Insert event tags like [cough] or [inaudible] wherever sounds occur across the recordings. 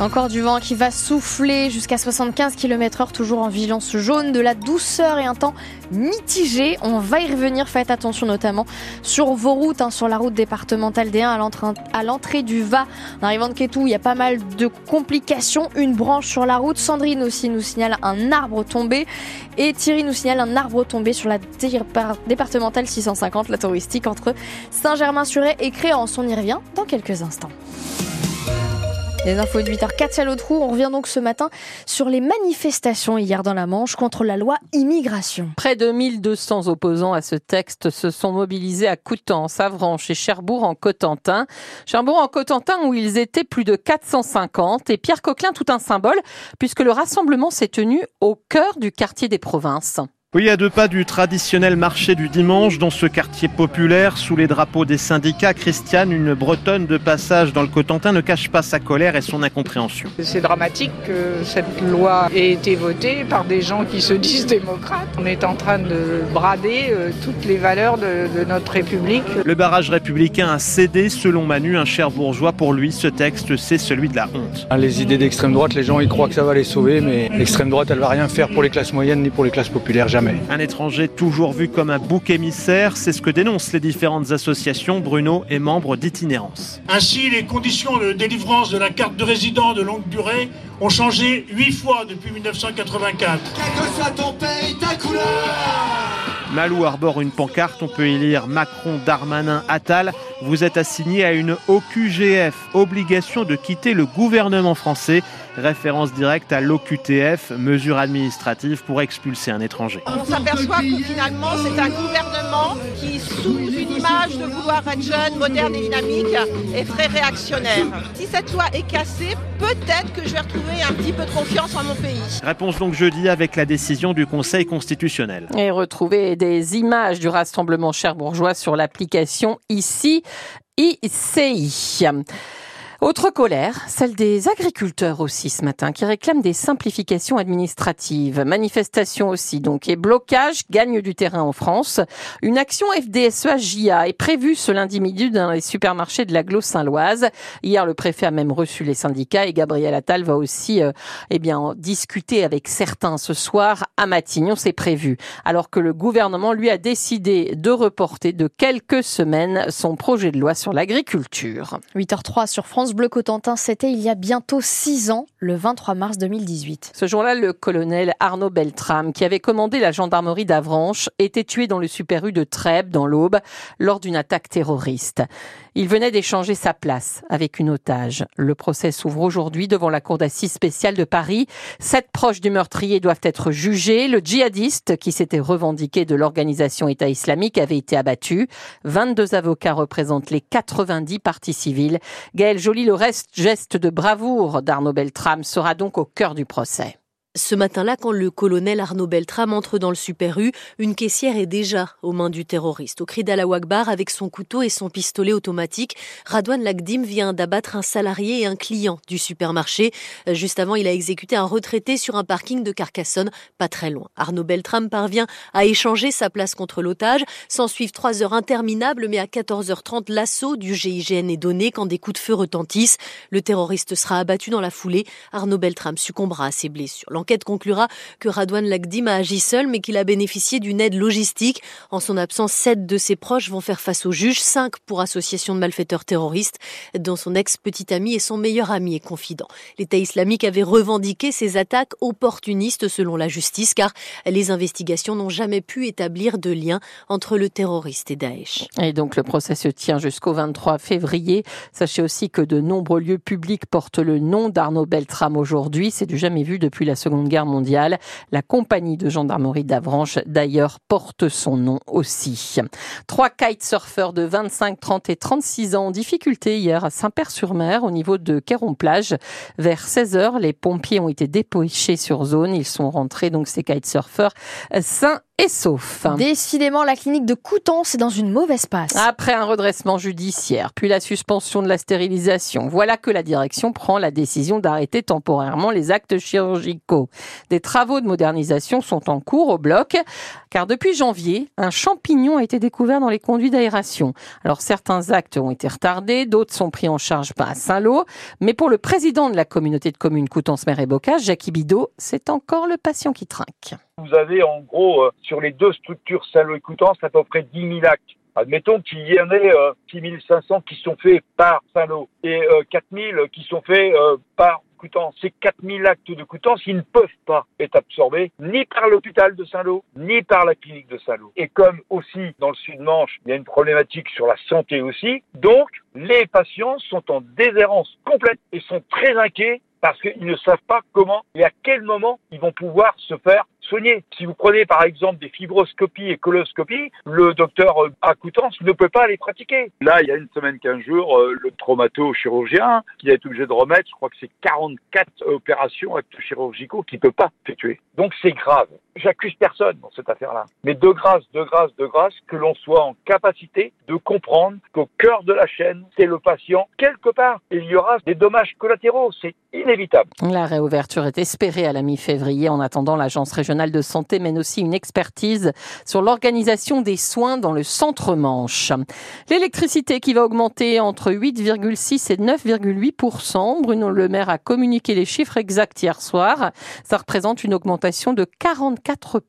Encore du vent qui va souffler jusqu'à 75 km heure, toujours en vigilance jaune, de la douceur et un temps mitigé. On va y revenir, faites attention notamment sur vos routes, hein, sur la route départementale D1 à l'entrée du Va. En arrivant de Kétou, il y a pas mal de complications. Une branche sur la route. Sandrine aussi nous signale un arbre tombé. Et Thierry nous signale un arbre tombé sur la départementale 650, la touristique entre Saint-Germain-sur-Aix et Créance. On y revient dans quelques instants. Les infos de 8h, Katia Lautrou. On revient donc ce matin sur les manifestations hier dans la Manche contre la loi immigration. Près de 1200 opposants à ce texte se sont mobilisés à Coutances, Avranches et Cherbourg en Cotentin. Cherbourg en Cotentin où ils étaient plus de 450 et Pierre Coquelin tout un symbole puisque le rassemblement s'est tenu au cœur du quartier des provinces. Oui, à deux pas du traditionnel marché du dimanche, dans ce quartier populaire, sous les drapeaux des syndicats, Christiane, une bretonne de passage dans le Cotentin, ne cache pas sa colère et son incompréhension. C'est dramatique que cette loi ait été votée par des gens qui se disent démocrates. On est en train de brader euh, toutes les valeurs de, notre République. Le barrage républicain a cédé, selon Manu, un cher bourgeois. Pour lui, ce texte, c'est celui de la honte. Ah, les idées d'extrême droite, les gens ils croient que ça va les sauver, mais l'extrême droite, elle va rien faire pour les classes moyennes ni pour les classes populaires, jamais. Un étranger toujours vu comme un bouc émissaire, c'est ce que dénoncent les différentes associations. Bruno est membre d'Itinérance. Ainsi, les conditions de délivrance de la carte de résident de longue durée ont changé huit fois depuis 1984. Quel que soit ton pays, ta couleur Malou arbore une pancarte, on peut y lire Macron, Darmanin, Attal. Vous êtes assigné à une OQGF, obligation de quitter le gouvernement français. Référence directe à l'OQTF, mesure administrative pour expulser un étranger. On s'aperçoit que finalement c'est un gouvernement qui, sous une image de vouloir être jeune, moderne et dynamique, est très réactionnaire. Si cette loi est cassée, peut-être que je vais retrouver un petit peu de confiance en mon pays. Réponse donc jeudi avec la décision du Conseil constitutionnel. Et retrouver des images du rassemblement cherbourgeois sur l'application ici, ICI. Autre colère, celle des agriculteurs aussi ce matin, qui réclament des simplifications administratives. Manifestation aussi, donc, et blocage gagne du terrain en France. Une action FDSEA est prévue ce lundi midi dans les supermarchés de l'aglo Saint-Loise. Hier, le préfet a même reçu les syndicats et Gabriel Attal va aussi, euh, eh bien, discuter avec certains ce soir à Matignon, c'est prévu. Alors que le gouvernement, lui, a décidé de reporter de quelques semaines son projet de loi sur l'agriculture. 8h03 sur France Bleu Cotentin, c'était il y a bientôt six ans, le 23 mars 2018. Ce jour-là, le colonel Arnaud Beltram, qui avait commandé la gendarmerie d'Avranches, était tué dans le Super U de Trèbes, dans l'Aube, lors d'une attaque terroriste. Il venait d'échanger sa place avec une otage. Le procès s'ouvre aujourd'hui devant la cour d'assises spéciale de Paris. Sept proches du meurtrier doivent être jugés. Le djihadiste, qui s'était revendiqué de l'organisation État islamique, avait été abattu. 22 avocats représentent les 90 parties civiles. Gaël Joly, le reste geste de bravoure d'Arnaud Beltrame sera donc au cœur du procès. Ce matin-là, quand le colonel Arnaud Beltrame entre dans le Super U, une caissière est déjà aux mains du terroriste. Au cri d'Allah Akbar, avec son couteau et son pistolet automatique, Radouane Lagdim vient d'abattre un salarié et un client du supermarché. Euh, juste avant, il a exécuté un retraité sur un parking de Carcassonne, pas très loin. Arnaud Beltrame parvient à échanger sa place contre l'otage. S'en suivent trois heures interminables, mais à 14h30, l'assaut du GIGN est donné quand des coups de feu retentissent. Le terroriste sera abattu dans la foulée. Arnaud Beltrame succombera à ses blessures. L'enquête conclura que Radouane Lagdim a agi seul, mais qu'il a bénéficié d'une aide logistique. En son absence, sept de ses proches vont faire face au juge, cinq pour association de malfaiteurs terroristes, dont son ex-petit ami et son meilleur ami et confident. L'État islamique avait revendiqué ces attaques opportunistes selon la justice, car les investigations n'ont jamais pu établir de lien entre le terroriste et Daesh. Et donc le procès se tient jusqu'au 23 février. Sachez aussi que de nombreux lieux publics portent le nom d'Arnaud Beltrame aujourd'hui. C'est du jamais vu depuis la Seconde Guerre mondiale. La compagnie de gendarmerie d'Avranches, d'ailleurs, porte son nom aussi. Trois kitesurfers de 25, 30 et 36 ans en difficulté hier à Saint-Père-sur-Mer au niveau de Quéron-Plage. Vers 16 heures, les pompiers ont été dépêchés sur zone. Ils sont rentrés, donc ces kitesurfers, sains et sauf. Décidément, la clinique de Coutances est dans une mauvaise passe. Après un redressement judiciaire, puis la suspension de la stérilisation, voilà que la direction prend la décision d'arrêter temporairement les actes chirurgicaux. Des travaux de modernisation sont en cours au bloc, car depuis janvier, un champignon a été découvert dans les conduits d'aération. Alors certains actes ont été retardés, d'autres sont pris en charge à Saint-Lô, mais pour le président de la communauté de communes Coutances-Mer et Bocage, Jacques Bidot, c'est encore le patient qui trinque. Vous avez en gros euh, sur les deux structures Saint-Lô et Coutances à peu près 10 000 actes. Admettons qu'il y en ait euh, 6 500 qui sont faits par Saint-Lô et euh, 4 000 qui sont faits euh, par Coutances. Ces 4 000 actes de Coutances, ils ne peuvent pas être absorbés ni par l'hôpital de Saint-Lô, ni par la clinique de Saint-Lô. Et comme aussi dans le Sud-Manche, il y a une problématique sur la santé aussi, donc les patients sont en déshérence complète et sont très inquiets parce qu'ils ne savent pas comment et à quel moment ils vont pouvoir se faire soigner. Si vous prenez par exemple des fibroscopies et coloscopies, le docteur à Coutances ne peut pas les pratiquer. Là, il y a une semaine, 15 jours, euh, le traumato-chirurgien qui a été obligé de remettre, je crois que c'est 44 opérations, actes chirurgicaux qu'il ne peut pas effectuer. Donc c'est grave. J'accuse personne dans cette affaire-là. Mais de grâce, de grâce, de grâce, que l'on soit en capacité de comprendre qu'au cœur de la chaîne, c'est le patient. Quelque part, il y aura des dommages collatéraux. C'est inévitable. La réouverture est espérée à la mi-février. En attendant, l'agence régionale de santé mène aussi une expertise sur l'organisation des soins dans le centre-manche. L'électricité qui va augmenter entre 8,6 et 9,8% Bruno Le Maire a communiqué les chiffres exacts hier soir. Ça représente une augmentation de 44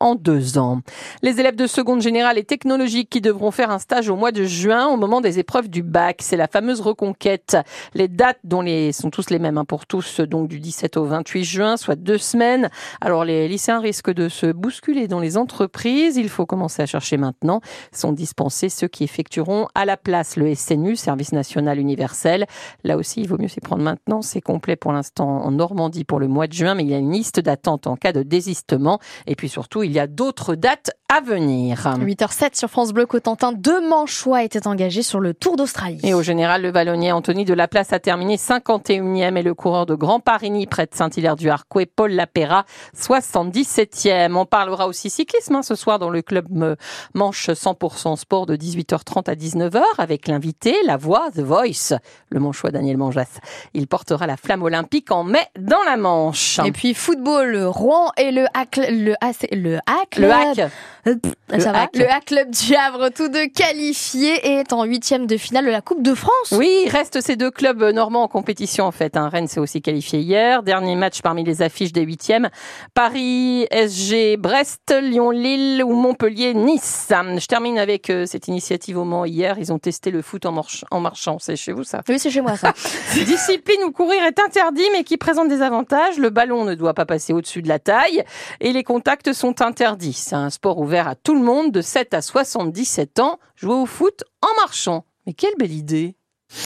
en deux ans. Les élèves de seconde générale et technologique qui devront faire un stage au mois de juin au moment des épreuves du bac, c'est la fameuse reconquête. Les dates dont les sont tous les mêmes hein, pour tous, donc du 17 au 28 juin, soit deux semaines. Alors les lycéens risquent de se bousculer dans les entreprises. Il faut commencer à chercher maintenant. Sont dispensés ceux qui effectueront à la place le SNU, Service National Universel. Là aussi, il vaut mieux s'y prendre maintenant. C'est complet pour l'instant en Normandie pour le mois de juin, mais il y a une liste d'attente en cas de désistement. Et puis surtout, il y a d'autres dates à venir. 8h07 sur France Bleu Cotentin, deux manchois étaient engagés sur le Tour d'Australie. Et au général, le vallonnier Anthony de la Place a terminé 51e et le coureur de Grand Paris près de Saint-Hilaire-du-Harcouët, Paul Lapéra, 77e. On parlera aussi cyclisme hein, ce soir dans le club Manche 100% sport de 18h30 à 19h avec l'invité, la voix, The Voice, le manchois Daniel Manjas. Il portera la flamme olympique en mai dans la Manche. Et puis football, Rouen et le hack, le hack, le hack, le hack. Le ça va. Le hack Club du Havre, tous deux qualifiés, est en huitième de finale de la Coupe de France. Oui, il reste ces deux clubs normands en compétition en fait. Hein. Rennes s'est aussi qualifié hier. Dernier match parmi les affiches des huitièmes. Paris, SG, Brest, Lyon, Lille ou Montpellier, Nice. Je termine avec euh, cette initiative au Mans hier. Ils ont testé le foot en, en marchant. C'est chez vous ça Oui, c'est chez moi ça. [laughs] Discipline où courir est interdit mais qui présente des avantages. Le ballon ne doit pas passer au-dessus de la taille et les contacts sont interdits. C'est un sport à tout le monde de 7 à 77 ans jouer au foot en marchant. Mais quelle belle idée